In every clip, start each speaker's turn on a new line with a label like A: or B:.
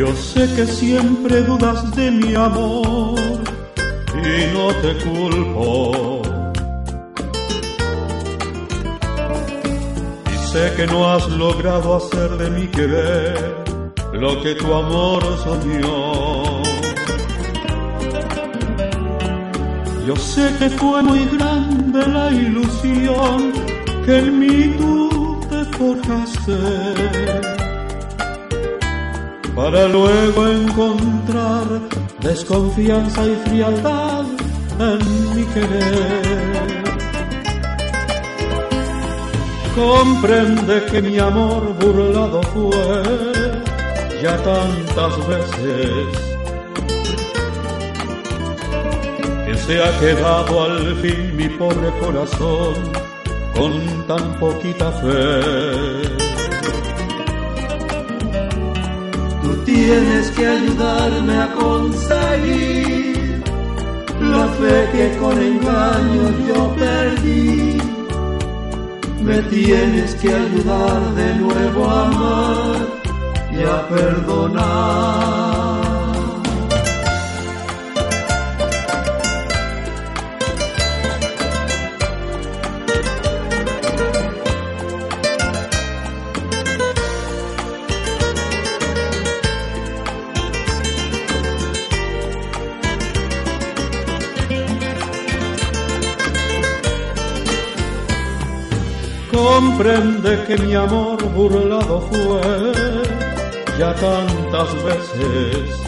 A: Yo sé que siempre dudas de mi amor y no te culpo. Y sé que no has logrado hacer de mi querer lo que tu amor soñó. Yo sé que fue muy grande la ilusión que en mí tú te forjaste para luego encontrar desconfianza y frialdad en mi querer. Comprende que mi amor burlado fue ya tantas veces que se ha quedado al fin mi pobre corazón con tan poquita fe.
B: Tienes que ayudarme a conseguir la fe que con engaño yo perdí. Me tienes que ayudar de nuevo a amar y a perdonar.
A: Comprende que mi amor burlado fue ya tantas veces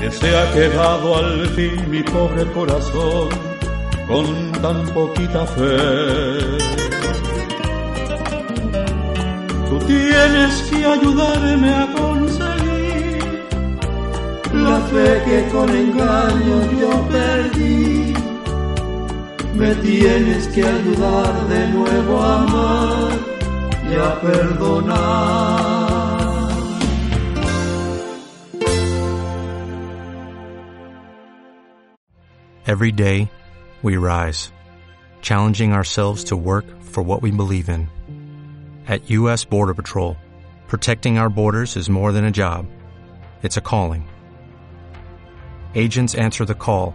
A: que se ha quedado al fin mi pobre corazón con tan poquita fe. Tú tienes que ayudarme a conseguir
B: la fe que con engaño yo perdí me tienes que ayudar de nuevo a amar y a perdonar.
C: Every day, we rise, challenging ourselves to work for what we believe in. At U.S. Border Patrol, protecting our borders is more than a job. It's a calling. Agents answer the call